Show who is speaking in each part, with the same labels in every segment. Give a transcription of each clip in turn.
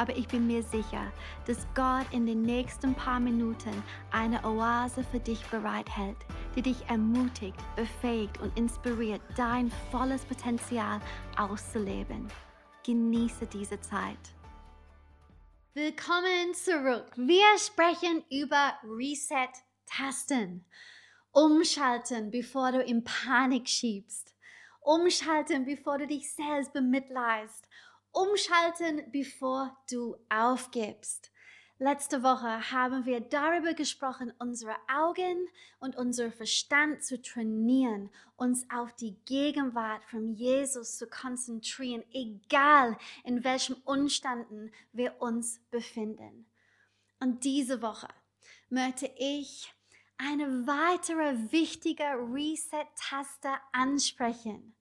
Speaker 1: aber ich bin mir sicher, dass Gott in den nächsten paar Minuten eine Oase für dich bereithält, die dich ermutigt, befähigt und inspiriert, dein volles Potenzial auszuleben. Genieße diese Zeit. Willkommen zurück. Wir sprechen über Reset-Tasten. Umschalten, bevor du in Panik schiebst. Umschalten, bevor du dich selbst bemitleidest. Umschalten, bevor du aufgibst. Letzte Woche haben wir darüber gesprochen, unsere Augen und unser Verstand zu trainieren, uns auf die Gegenwart von Jesus zu konzentrieren, egal in welchem Umständen wir uns befinden. Und diese Woche möchte ich eine weitere wichtige Reset-Taste ansprechen.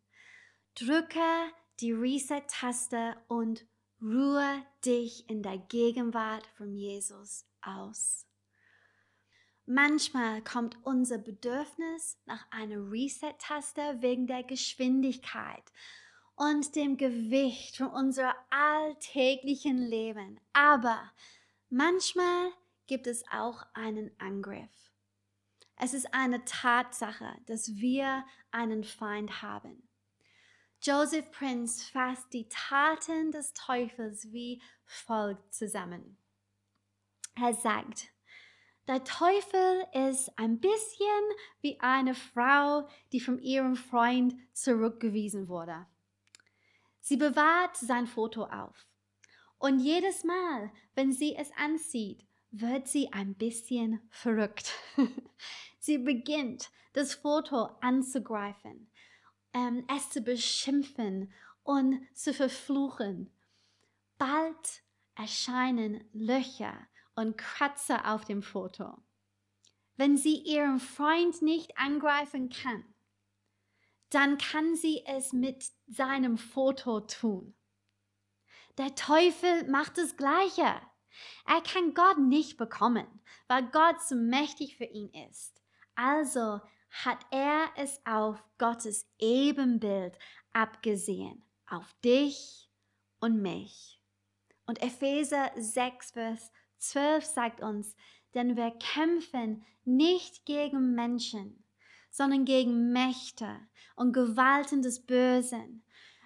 Speaker 1: Drücke die Reset-Taste und Ruhe dich in der Gegenwart von Jesus aus. Manchmal kommt unser Bedürfnis nach einer Reset-Taste wegen der Geschwindigkeit und dem Gewicht von unserem alltäglichen Leben. Aber manchmal gibt es auch einen Angriff. Es ist eine Tatsache, dass wir einen Feind haben. Joseph Prince fasst die Taten des Teufels wie folgt zusammen. Er sagt, der Teufel ist ein bisschen wie eine Frau, die von ihrem Freund zurückgewiesen wurde. Sie bewahrt sein Foto auf. Und jedes Mal, wenn sie es ansieht, wird sie ein bisschen verrückt. sie beginnt, das Foto anzugreifen ähm, es zu beschimpfen und zu verfluchen. Bald erscheinen Löcher und Kratzer auf dem Foto. Wenn sie ihren Freund nicht angreifen kann, dann kann sie es mit seinem Foto tun. Der Teufel macht das Gleiche. Er kann Gott nicht bekommen, weil Gott zu mächtig für ihn ist. Also hat er es auf Gottes Ebenbild abgesehen, auf dich und mich. Und Epheser 6, Vers 12 sagt uns, denn wir kämpfen nicht gegen Menschen, sondern gegen Mächte und Gewalten des Bösen,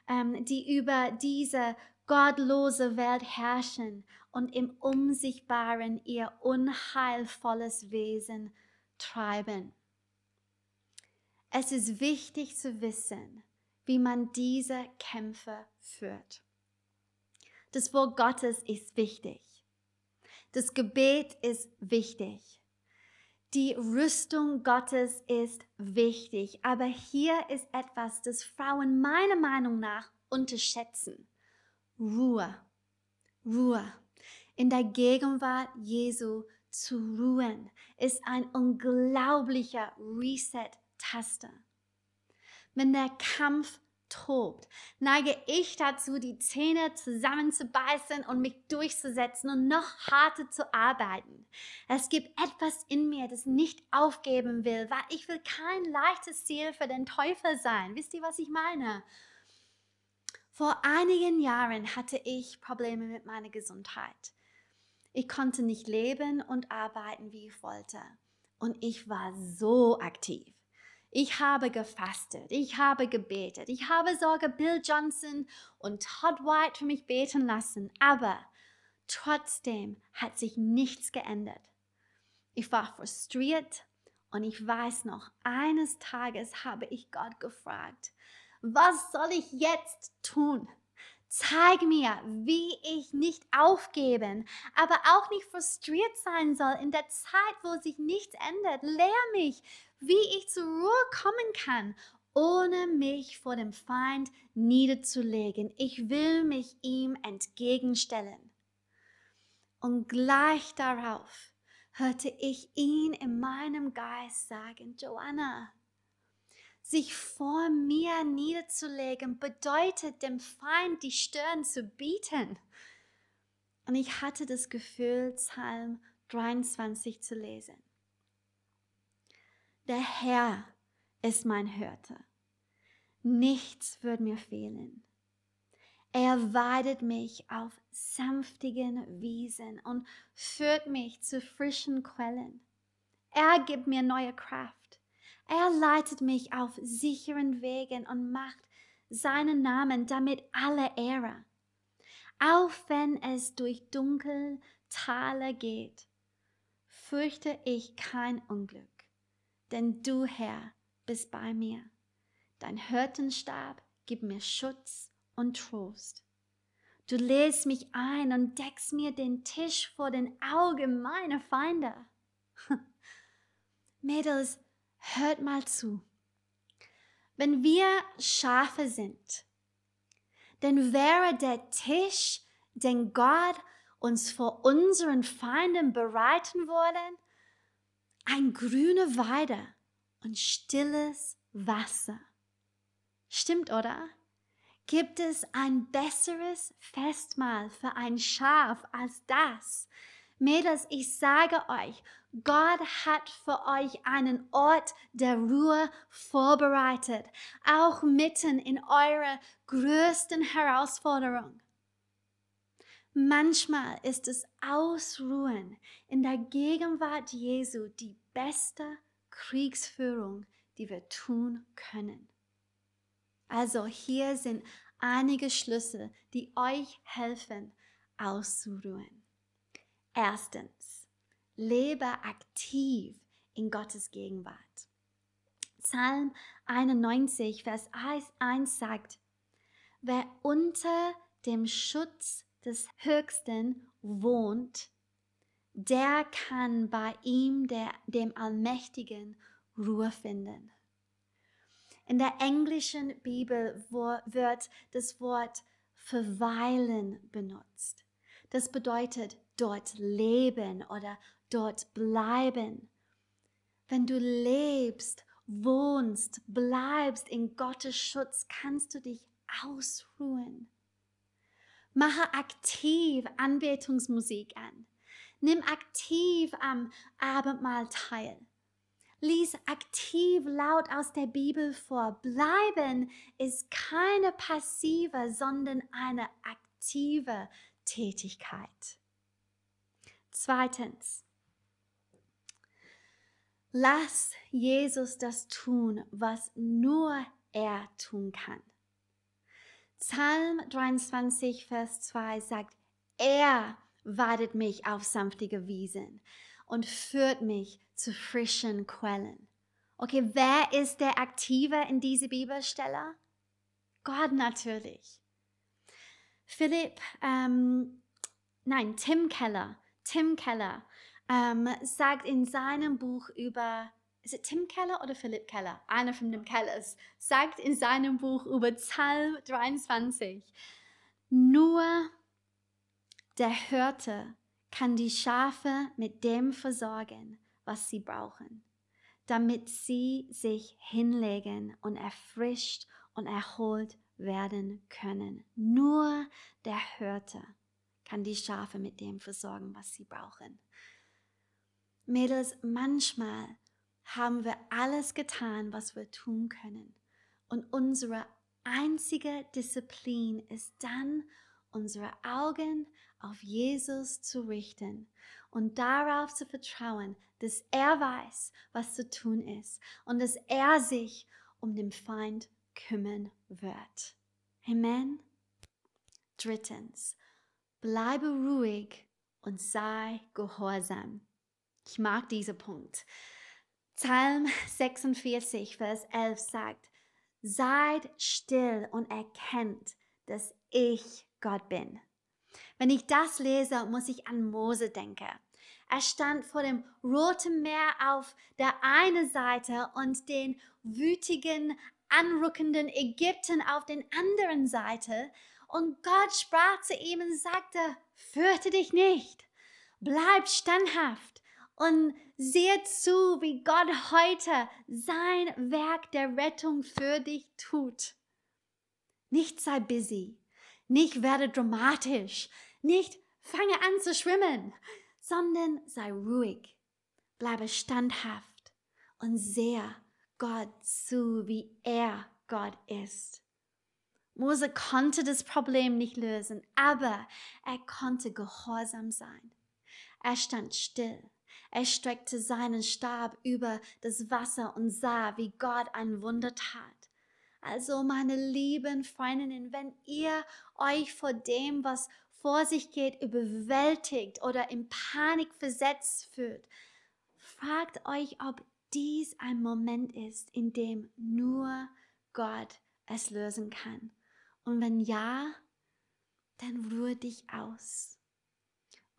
Speaker 1: ähm, die über diese gottlose Welt herrschen und im Unsichtbaren ihr unheilvolles Wesen treiben. Es ist wichtig zu wissen, wie man diese Kämpfe führt. Das Wort Gottes ist wichtig. Das Gebet ist wichtig. Die Rüstung Gottes ist wichtig. Aber hier ist etwas, das Frauen meiner Meinung nach unterschätzen. Ruhe. Ruhe. In der Gegenwart Jesu zu ruhen ist ein unglaublicher Reset Taste. Wenn der Kampf tobt, neige ich dazu, die Zähne zusammenzubeißen und mich durchzusetzen und noch harter zu arbeiten. Es gibt etwas in mir, das nicht aufgeben will, weil ich will kein leichtes Ziel für den Teufel sein. Wisst ihr, was ich meine? Vor einigen Jahren hatte ich Probleme mit meiner Gesundheit. Ich konnte nicht leben und arbeiten, wie ich wollte. Und ich war so aktiv. Ich habe gefastet, ich habe gebetet, ich habe sogar Bill Johnson und Todd White für mich beten lassen, aber trotzdem hat sich nichts geändert. Ich war frustriert und ich weiß noch, eines Tages habe ich Gott gefragt, was soll ich jetzt tun? Zeig mir, wie ich nicht aufgeben, aber auch nicht frustriert sein soll in der Zeit, wo sich nichts ändert. Lehr mich, wie ich zur Ruhe kommen kann, ohne mich vor dem Feind niederzulegen. Ich will mich ihm entgegenstellen. Und gleich darauf hörte ich ihn in meinem Geist sagen, Joanna, sich vor mir niederzulegen, bedeutet dem Feind die Stirn zu bieten. Und ich hatte das Gefühl, Psalm 23 zu lesen. Der Herr ist mein Hirte. Nichts wird mir fehlen. Er weidet mich auf sanftigen Wiesen und führt mich zu frischen Quellen. Er gibt mir neue Kraft. Er leitet mich auf sicheren Wegen und macht seinen Namen damit alle Ehre. Auch wenn es durch dunkle Tale geht, fürchte ich kein Unglück, denn du, Herr, bist bei mir. Dein Hirtenstab gibt mir Schutz und Trost. Du lädst mich ein und deckst mir den Tisch vor den Augen meiner Feinde. Mädels, hört mal zu. Wenn wir Schafe sind, dann wäre der Tisch, den Gott uns vor unseren Feinden bereiten wollen, ein grüne Weide und stilles Wasser. Stimmt, oder? Gibt es ein besseres Festmahl für ein Schaf als das? Mädels, ich sage euch, Gott hat für euch einen Ort der Ruhe vorbereitet, auch mitten in eurer größten Herausforderung. Manchmal ist es Ausruhen in der Gegenwart Jesu die beste Kriegsführung, die wir tun können. Also hier sind einige Schlüssel, die euch helfen, auszuruhen. Erstens, lebe aktiv in Gottes Gegenwart. Psalm 91, Vers 1 sagt, wer unter dem Schutz des Höchsten wohnt, der kann bei ihm, der, dem Allmächtigen, Ruhe finden. In der englischen Bibel wird das Wort verweilen benutzt. Das bedeutet dort leben oder dort bleiben. Wenn du lebst, wohnst, bleibst in Gottes Schutz, kannst du dich ausruhen. Mache aktiv Anbetungsmusik an. Nimm aktiv am Abendmahl teil. Lies aktiv laut aus der Bibel vor. Bleiben ist keine passive, sondern eine aktive Tätigkeit. Zweitens, lass Jesus das tun, was nur er tun kann. Psalm 23, Vers 2 sagt, er weidet mich auf sanftige Wiesen und führt mich zu frischen Quellen. Okay, wer ist der Aktive in diese Bibelstelle? Gott natürlich. Philipp, ähm, nein, Tim Keller, Tim Keller ähm, sagt in seinem Buch über, ist es Tim Keller oder Philipp Keller? Einer von den Kellers, sagt in seinem Buch über Psalm 23, nur der Hirte kann die Schafe mit dem versorgen, was sie brauchen, damit sie sich hinlegen und erfrischt und erholt werden können. Nur der Hirte kann die Schafe mit dem versorgen, was sie brauchen. Mädels, manchmal haben wir alles getan, was wir tun können. Und unsere einzige Disziplin ist dann, unsere Augen auf Jesus zu richten und darauf zu vertrauen, dass er weiß, was zu tun ist und dass er sich um den Feind kümmern wird. Amen. Drittens, bleibe ruhig und sei gehorsam. Ich mag diesen Punkt. Psalm 46, Vers 11 sagt, Seid still und erkennt, dass ich Gott bin. Wenn ich das lese, muss ich an Mose denken. Er stand vor dem Roten Meer auf der einen Seite und den wütigen, anrückenden Ägypten auf der anderen Seite. Und Gott sprach zu ihm und sagte, fürchte dich nicht, bleib standhaft und sehe zu, wie Gott heute sein Werk der Rettung für dich tut. Nicht sei busy, nicht werde dramatisch, nicht fange an zu schwimmen, sondern sei ruhig, bleibe standhaft und sehe Gott zu, wie er Gott ist. Mose konnte das Problem nicht lösen, aber er konnte gehorsam sein. Er stand still. Er streckte seinen Stab über das Wasser und sah, wie Gott ein Wunder tat. Also, meine lieben Freundinnen, wenn ihr euch vor dem, was vor sich geht, überwältigt oder in Panik versetzt fühlt, fragt euch, ob dies ein Moment ist, in dem nur Gott es lösen kann. Und wenn ja, dann ruhe dich aus.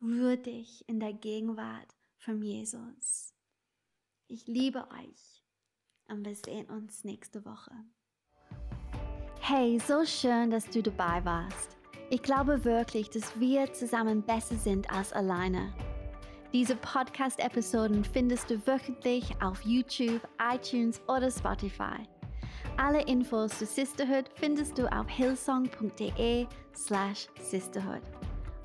Speaker 1: Ruhe dich in der Gegenwart von Jesus. Ich liebe euch und wir sehen uns nächste Woche. Hey, so schön, dass du dabei warst. Ich glaube wirklich, dass wir zusammen besser sind als alleine. Diese Podcast-Episoden findest du wöchentlich auf YouTube, iTunes oder Spotify. Alle Infos zu Sisterhood findest du auf hillsong.de slash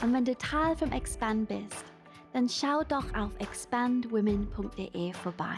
Speaker 1: Und wenn du Teil vom Expand bist, dann schau doch auf expandwomen.de vorbei.